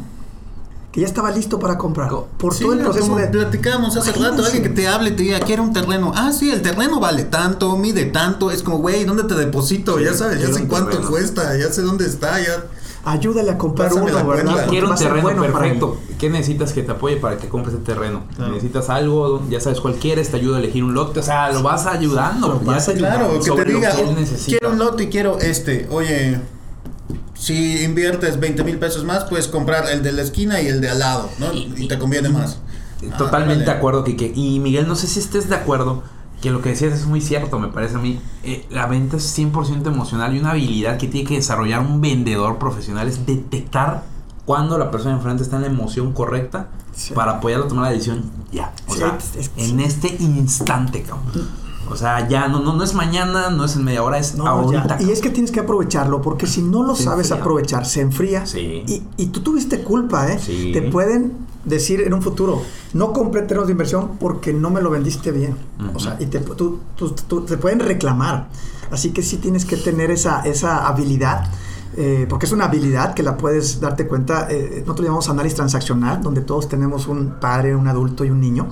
que ya estaba listo para comprar. Co- Por Sí, todo el proceso como de. platicábamos hace rato, alguien que te hable y te diga, quiero un terreno. Ah, sí, el terreno vale tanto, mide tanto. Es como, güey, ¿dónde te deposito? Sí, ya sabes, ya sé cuánto terreno. cuesta, ya sé dónde está, ya. Ayúdale a comprar Pásame uno, Quiero un terreno bueno perfecto. ¿Qué necesitas que te apoye para que compres el terreno? Claro. Necesitas algo, ya sabes cuál quieres, te ayuda a elegir un lote. O sea, lo vas ayudando. Lo ya vas te- Claro, que te diga, que él "Oh, necesita. quiero un lote y quiero este. Oye, si inviertes 20 mil pesos más, puedes comprar el de la esquina y el de al lado, ¿no? Y- Y, te conviene más. Ah, Totalmente de órale. acuerdo, Kike. Y Miguel, no sé si estés de acuerdo que lo que decías es muy cierto, me parece a mí. Eh, la venta es 100% emocional y una habilidad que tiene que desarrollar un vendedor profesional es detectar cuando la persona enfrente está en la emoción correcta Sí. para apoyarlo a tomar la decisión ya. O Sí, sea, es- es- en este instante, cabrón. O sea, ya no, no, no es mañana, no es en media hora, es No, ahorita. ya. Y es que tienes que aprovecharlo, porque si no lo Se sabes enfría. aprovechar, se enfría. Sí. Y, y tú tuviste culpa, ¿eh? Sí. Te pueden decir en un futuro, no compré terrenos de inversión porque no me lo vendiste bien. O sea, y te, tú- tú- tú- te pueden reclamar. Así que sí tienes que tener esa, esa habilidad. eh, porque es una habilidad que la puedes darte cuenta. eh, nosotros llamamos análisis transaccional, donde todos tenemos un padre, un adulto y un niño.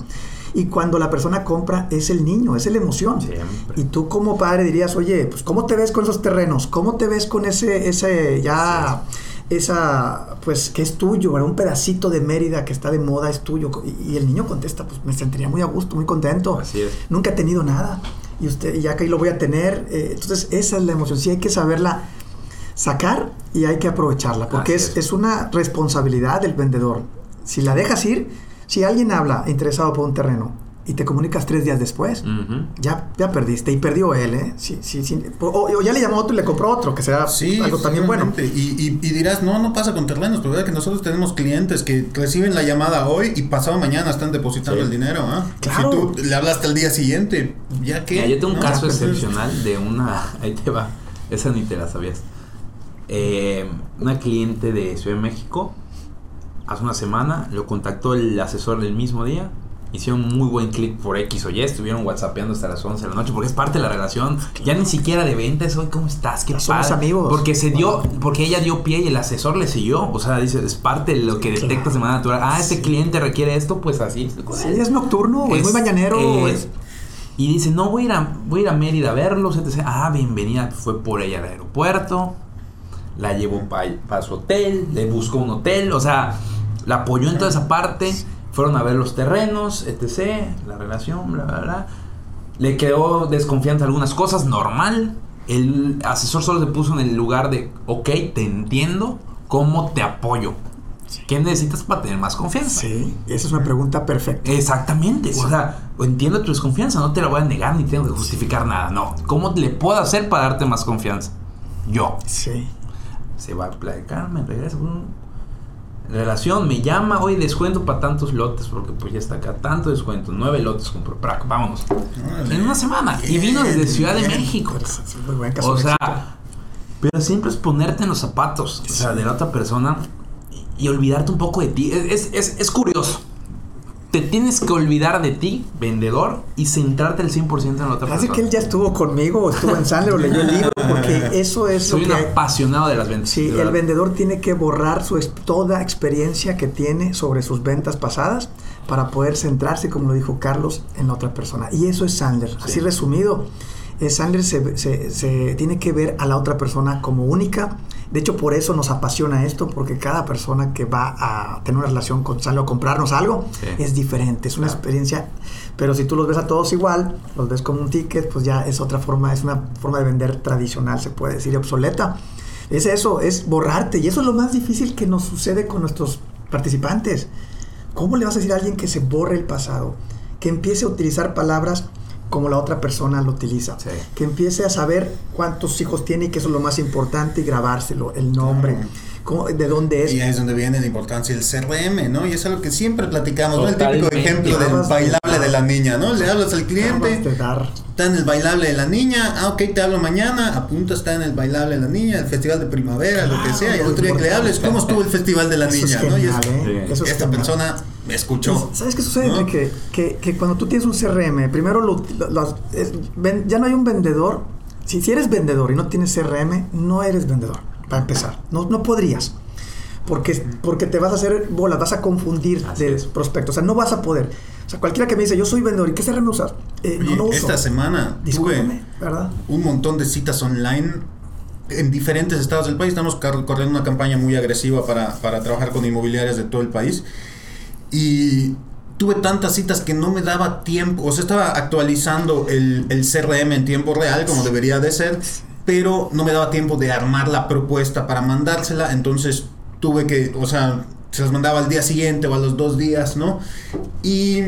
Y cuando la persona compra, es el niño, es la emoción. Siempre. Y tú como padre dirías, oye, pues ¿cómo te ves con esos terrenos? ¿Cómo te ves con ese, ese ya, esa, pues que es tuyo, un pedacito de Mérida que está de moda es tuyo? Y, y el niño contesta, pues me sentiría muy a gusto, muy contento. Así es. Nunca he tenido nada. Y usted, ya que ahí lo voy a tener. eh, entonces, esa es la emoción. Sí hay que saberla sacar y hay que aprovecharla. Porque es. es una responsabilidad del vendedor. Si la dejas ir, si alguien habla interesado por un terreno y te comunicas tres días después, ya, ya perdiste y perdió él, ¿eh? Sí, sí, sí. O, o ya le llamó otro y le compró otro, que será Sí, algo también bueno. Y, y- y dirás, no, no pasa con terrenos, pero verdad que nosotros tenemos clientes que reciben la llamada hoy y pasado mañana están depositando Sí. el dinero. ¿ah? Claro. Si tú le hablaste al día siguiente, ya que. Yo tengo un ¿no? caso excepcional de una. Ahí te va. Esa ni te la sabías. Eh, una cliente de Ciudad de México, hace una semana, lo contactó el asesor del mismo día. Hicieron muy buen clic por X o Y, estuvieron whatsappeando hasta las 11 de la noche porque es parte de la relación. Ya ni siquiera de ventas, hoy ¿cómo estás? ¿Qué Somos padre". amigos. Porque se dio, porque ella dio pie y el asesor le siguió. O sea, dice, es parte de lo que detectas de manera natural. Ah, este cliente requiere esto, pues así. Sí, es nocturno, es, muy mañanero. es- es- y dice, no, voy a, ir a, voy a ir a Mérida a verlos, etc. Ah, bienvenida. Fue por ella al aeropuerto. La llevó para su hotel. Le buscó un hotel. O sea, la apoyó en toda esa parte. Fueron a ver los terrenos, etc. La relación, bla, bla, bla. Le quedó desconfianza algunas cosas, normal. El asesor solo se puso en el lugar de, ok, te entiendo, ¿cómo te apoyo? ¿Qué necesitas para tener más confianza? Sí, esa es una pregunta perfecta. Exactamente. O sea, entiendo tu desconfianza, no te la voy a negar ni tengo que justificar nada. No. ¿Cómo le puedo hacer para darte más confianza? Yo. Sí. Se va a platicar, me regresa. Relación, me llama, oye, descuento para tantos lotes, porque pues ya está acá, tanto descuento, nueve lotes compró, prac, vámonos. En una semana. Y vino desde Ciudad de México. Pues, O sea, pero siempre es ponerte en los zapatos, o sea, de la otra persona y, olvidarte un poco de ti. Es, es- es curioso. Te tienes que olvidar de ti, vendedor, y centrarte al 100% en la otra Parece persona. que él ya estuvo conmigo, o estuvo en Sandler o leyó el libro, porque eso es Soy lo un que... apasionado de las ventas. Sí, el vendedor tiene que borrar su toda experiencia que tiene sobre sus ventas pasadas para poder centrarse, como lo dijo Carlos, en la otra persona. Y eso es Sandler. Así resumido, Sandler se, se- se tiene que ver a la otra persona como única. De hecho, por eso nos apasiona esto, porque cada persona que va a tener una relación con Sandler o comprarnos algo Sí. es diferente, es una Claro. experiencia. Pero si tú los ves a todos igual, los ves como un ticket, pues ya es otra forma, es una forma de vender tradicional, se puede decir, obsoleta. Es eso, es borrarte. Y eso es lo más difícil que nos sucede con nuestros participantes. ¿Cómo le vas a decir a alguien que se borre el pasado? Que empiece a utilizar palabras como la otra persona lo utiliza. Sí. Que empiece a saber cuántos hijos tiene y que eso es lo más importante y grabárselo, el nombre, cómo- de dónde es. Y ahí es donde viene la importancia del CRM, ¿no? Y es algo que siempre platicamos, ¿no? El típico ejemplo del bailable de la niña, ¿no? Le hablas al cliente, está en el bailable de la niña, ah, ok, te hablo mañana, apunta, está en el bailable de la niña, el festival de primavera, lo que Claro, sea, y el otro día que le hables, ¿cómo estuvo el festival de la Eso niña? es ¿no? Y es- genial, ¿eh? Es esta genial. persona me escuchó. ¿Sabes qué sucede, ¿no? Enrique? Que, que cuando tú tienes un CRM, primero lo- lo- las- es- ven- ya no hay un vendedor. Si, si eres vendedor y no tienes CRM, no eres vendedor, para empezar. No, no podrías. Porque, porque te vas a hacer bolas, vas a confundir Así de es. prospectos. O sea, no vas a poder. O sea, cualquiera que me dice, yo soy vendedor, ¿y qué CRM usas? Eh, no lo uso. esta semana Discúlpame, tuve ¿verdad? un montón de citas online en diferentes estados del país. Estamos corriendo una campaña muy agresiva para, para trabajar con inmobiliarias de todo el país. Y tuve tantas citas que no me daba tiempo. O sea, estaba actualizando el, el CRM en tiempo real, como debería de ser. Pero no me daba tiempo de armar la propuesta para mandársela. Entonces tuve que, o sea, se las mandaba al día siguiente o a los dos días, ¿no? Y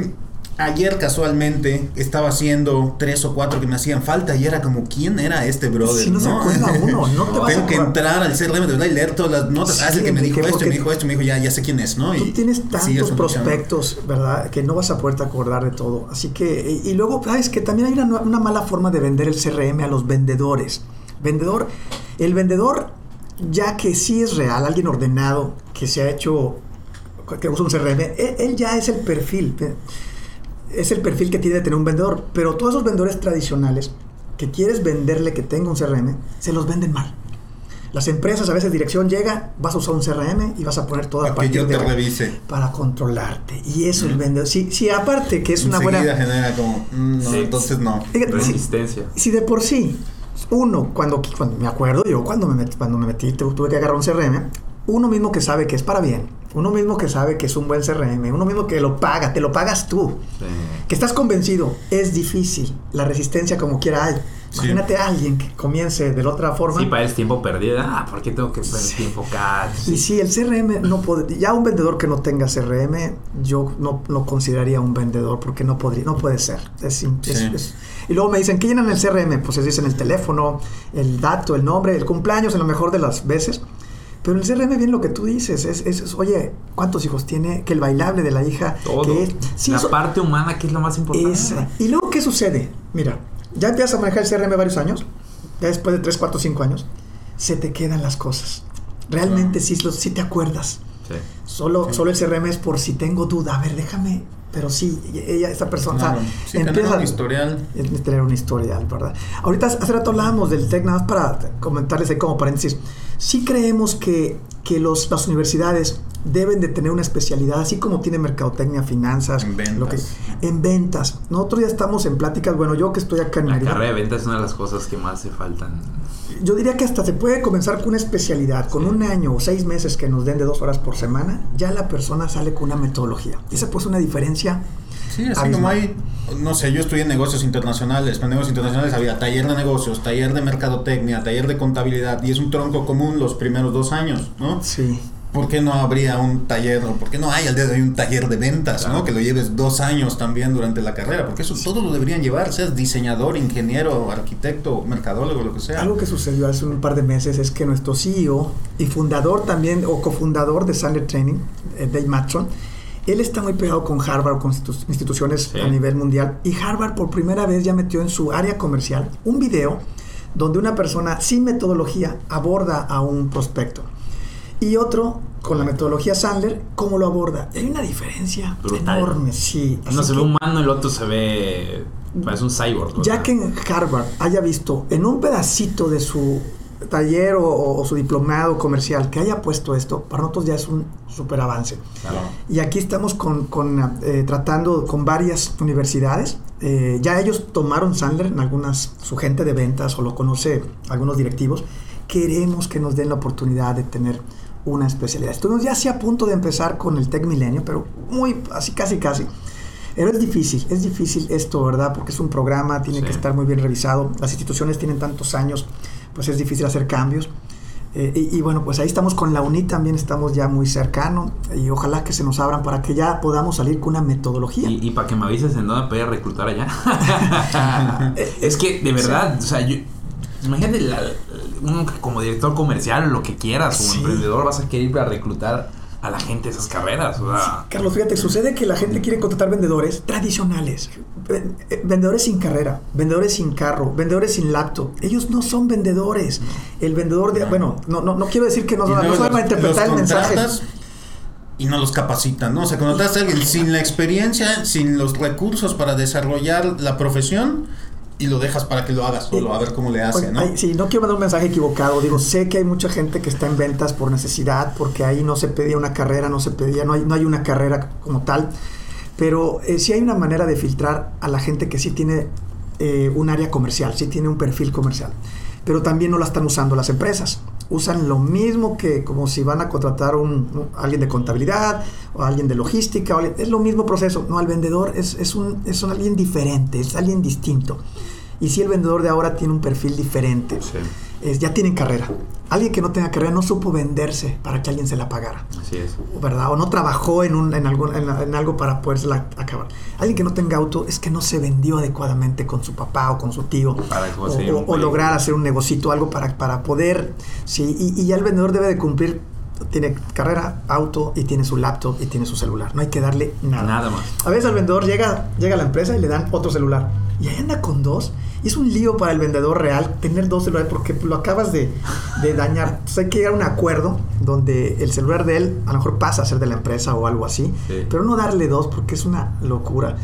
ayer casualmente estaba haciendo tres o cuatro que me hacían falta y era como, ¿quién era este brother? Si no se acuerda uno, no te Tengo que entrar al CRM de verdad y leer todas las notas. ah, es el que me Sí, dijo esto, me dijo esto, me dijo, ya, ya sé quién es, ¿no? Tú Y tienes tantos prospectos, ¿verdad? Que no vas a poderte acordar de todo. Así que, y, y luego, ¿sabes? Que también hay una, una mala forma de vender el CRM a los vendedores. Vendedor, el vendedor, ya que sí es real, alguien ordenado, que se ha hecho, que usa un CRM, él, él ya es el perfil. Es el perfil que tiene de tener un vendedor. Pero todos esos vendedores tradicionales que quieres venderle que tenga un CRM, se los venden mal. Las empresas, a veces dirección llega, vas a usar un CRM y vas a poner toda Para que yo partir te de- revise. para controlarte. Y eso el vendedor. Si, si aparte que es una Enseguida buena. genera como, mm, no, Sí. entonces no. Si, Resistencia. si de por sí, uno, cuando, cuando me acuerdo yo, cuando me metí, cuando me metí, tu- tuve que agarrar un CRM, uno mismo que sabe que es para bien, uno mismo que sabe que es un buen CRM, uno mismo que lo paga, te lo pagas tú, Sí. que estás convencido, es difícil, la resistencia como quiera hay. Sí. Imagínate a alguien que comience de la otra forma. Sí, para el tiempo perdido. Ah, ¿por qué tengo que perder tiempo acá? Y si el CRM no puede, ya un vendedor que no tenga CRM, yo no lo consideraría un vendedor porque no podría, no puede ser. Es es- Sí. es- y luego me dicen, ¿qué llenan el CRM? Pues se dicen el teléfono, el dato, el nombre, el cumpleaños en lo mejor de las veces. Pero en el CRM viene lo que tú dices, es, es- es, oye, ¿cuántos hijos tiene? Que el bailable de la hija, Todo. que es... Sí, la eso- parte humana que es lo más importante. esa. Y luego, ¿qué sucede? Mira, ya empiezas a manejar el CRM varios años, ya después de 3, 4, 5 años, se te quedan las cosas. Realmente sí, lo- sí te acuerdas. Sí. Solo, solo el CRM es por si tengo duda. A ver, déjame. Pero sí, ella, esa persona. Claro. o sea, Sí, tener empieza- un historial. es tener un historial, ¿verdad? Ahorita hace rato hablábamos del TEC, nada más para comentarles ahí como paréntesis. Sí creemos que, que los, las universidades deben de tener una especialidad, así como tiene mercadotecnia, finanzas, En ventas. lo que en ventas. Nosotros ya estamos en pláticas, bueno, yo que estoy acá en La carrera de ventas es una de las cosas que más se faltan. yo diría que hasta se puede comenzar con una especialidad, con Sí. un año o seis meses que nos den de dos horas por semana, ya la persona sale con una metodología. Esa pues una diferencia. Sí, así abismal. como hay, no sé, yo estudié negocios internacionales, en negocios internacionales había taller de negocios, taller de mercadotecnia, taller de contabilidad, y es un tronco común los primeros dos años, ¿no? Sí. ¿Por qué no habría un taller, o por qué no hay al día de hoy un taller de ventas, Claro. ¿no? Que lo lleves dos años también durante la carrera, porque eso todos lo deberían llevar, seas diseñador, ingeniero, arquitecto, mercadólogo, lo que sea. Algo que sucedió hace un par de meses es que nuestro CEO y fundador también, o cofundador de Sandler Training, eh, Dave Matson, él está muy pegado con Harvard, con institu- instituciones Sí. a nivel mundial, y Harvard por primera vez ya metió en su área comercial un video donde una persona sin metodología aborda a un prospecto. Y otro, con la metodología Sandler, cómo lo aborda. Y hay una diferencia Brutal. enorme, sí. Uno se ve humano, el otro se ve. Parece un cyborg. ¿verdad? ya que en Harvard haya visto en un pedacito de su taller o, o su diplomado comercial que haya puesto esto, para nosotros ya es un super avance. Claro. Y aquí estamos con, con, eh, tratando con varias universidades. Eh, ya ellos tomaron Sandler en algunas, su gente de ventas o lo conoce algunos directivos. Queremos que nos den la oportunidad de tener una especialidad. Estuvimos ya así a punto de empezar con el Tech Milenio, pero muy así casi casi. Pero es difícil, es difícil esto, ¿verdad? Porque es un programa, tiene Sí. que estar muy bien revisado. Las instituciones tienen tantos años, pues es difícil hacer cambios. Eh, y, y bueno, pues ahí estamos con la UNI, también estamos ya muy cercano y ojalá que se nos abran para que ya podamos salir con una metodología. Y, y para que me avises en dónde puedes reclutar allá. es que, de verdad, o sea, yo. Imagínate, la- como director comercial, lo que quieras, como Sí. emprendedor, vas a querer ir a reclutar a la gente esas carreras. O sea, Carlos, fíjate, sucede que la gente quiere contratar vendedores tradicionales, ven- eh, vendedores sin carrera, vendedores sin carro, vendedores sin laptop. Ellos no son vendedores. El vendedor de, bueno, no, no, no quiero decir que no, no luego saben interpretar el mensaje. Y no los capacitan, ¿no? O sea, contratas a alguien sin la experiencia, sin los recursos para desarrollar la profesión y lo dejas para que lo haga solo, a ver cómo le hace, ¿no? ay, sí, no quiero mandar un mensaje equivocado. Digo, sé que hay mucha gente que está en ventas por necesidad, porque ahí no se pedía una carrera, no se pedía, no hay, no hay una carrera como tal. Pero eh, sí hay una manera de filtrar a la gente que sí tiene eh, un área comercial, sí tiene un perfil comercial. Pero también no la están usando las empresas. Usan lo mismo que como si van a contratar un, un- alguien de contabilidad o alguien de logística. o alguien- es lo mismo proceso. No, el vendedor es, es, un, es un alguien diferente, es alguien distinto. Y si el vendedor de ahora tiene un perfil diferente, sí, es- ya tienen carrera. Alguien que no tenga carrera no supo venderse para que alguien se la pagara. así es. ¿verdad? O no trabajó en, un, en, algo, en, en algo para podérsela acabar. Alguien que no tenga auto es que no se vendió adecuadamente con su papá o con su tío. Para o, o- o lograr hacer un negocito, algo para, para poder. Sí, y, y ya el vendedor debe de cumplir. Tiene carrera, auto y tiene su laptop y tiene su celular. No hay que darle nada. Nada más. A veces al vendedor llega, llega a la empresa y le dan otro celular. Y ahí anda con dos. Y es un lío para el vendedor real tener dos celulares porque lo acabas de, de dañar. Entonces hay que llegar a un acuerdo donde el celular de él a lo mejor pasa a ser de la empresa o algo así. Sí. Pero no darle dos porque es una locura.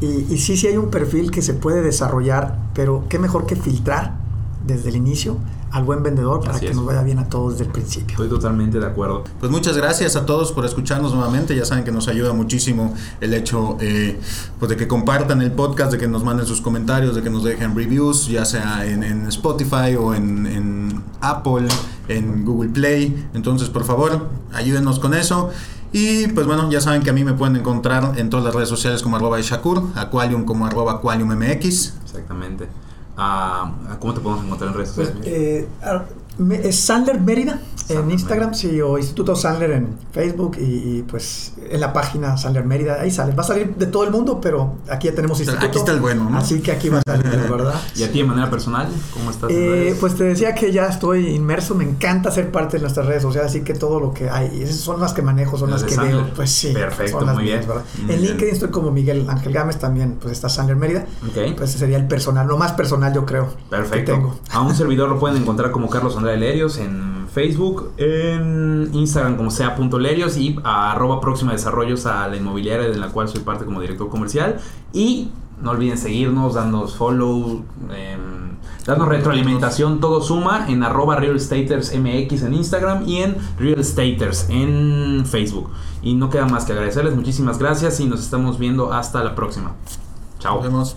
Y, y sí, sí hay un perfil que se puede desarrollar, pero qué mejor que filtrar desde el inicio al buen vendedor para Así que es. nos vaya bien a todos desde el principio. Estoy totalmente de acuerdo. Pues muchas gracias a todos por escucharnos nuevamente. Ya saben que nos ayuda muchísimo el hecho eh, pues de que compartan el podcast, de que nos manden sus comentarios, de que nos dejen reviews, ya sea en, en Spotify o en, en Apple, en Google Play. Entonces, por favor, ayúdenos con eso. Y pues bueno, ya saben que a mí me pueden encontrar en todas las redes sociales como arroba Shakur, Aqualium como arroba Aqualium MX. Exactamente. Ah, ¿Cómo te podemos encontrar en redes Pues, sociales? eh, ah, es Sandler Mérida. En Instagram, sí, o Instituto Sandler en Facebook y, pues en la página Sandler Mérida, ahí sale. Va a salir de todo el mundo, pero aquí ya tenemos instituto. Aquí está el bueno, ¿no? Así que aquí va a salir, ¿verdad? ¿Y a ti de manera personal? ¿Cómo estás? Eh, pues te decía que ya estoy inmerso, me encanta ser parte de nuestras redes sociales, así que todo lo que hay, esas son las que manejo, son las, que veo. Pues sí, Perfecto, son las muy mías, bien. ¿verdad? Muy en bien. LinkedIn estoy como Miguel Ángel Gámez, también pues está Sandler Mérida. Ok. Pues ese sería el personal, lo más personal yo creo. Perfecto. Que tengo. A un servidor lo pueden encontrar como Carlos Andrade Lerios en Facebook, en Instagram como sea.lerios y arroba próxima desarrollos a la inmobiliaria de la cual soy parte como director comercial. Y no olviden seguirnos, darnos follow, em, darnos retroalimentación, todo suma en arroba Real Staters MX en Instagram y en Real Staters en Facebook. Y no queda más que agradecerles, muchísimas gracias y nos estamos viendo hasta la próxima. Chao. Nos vemos.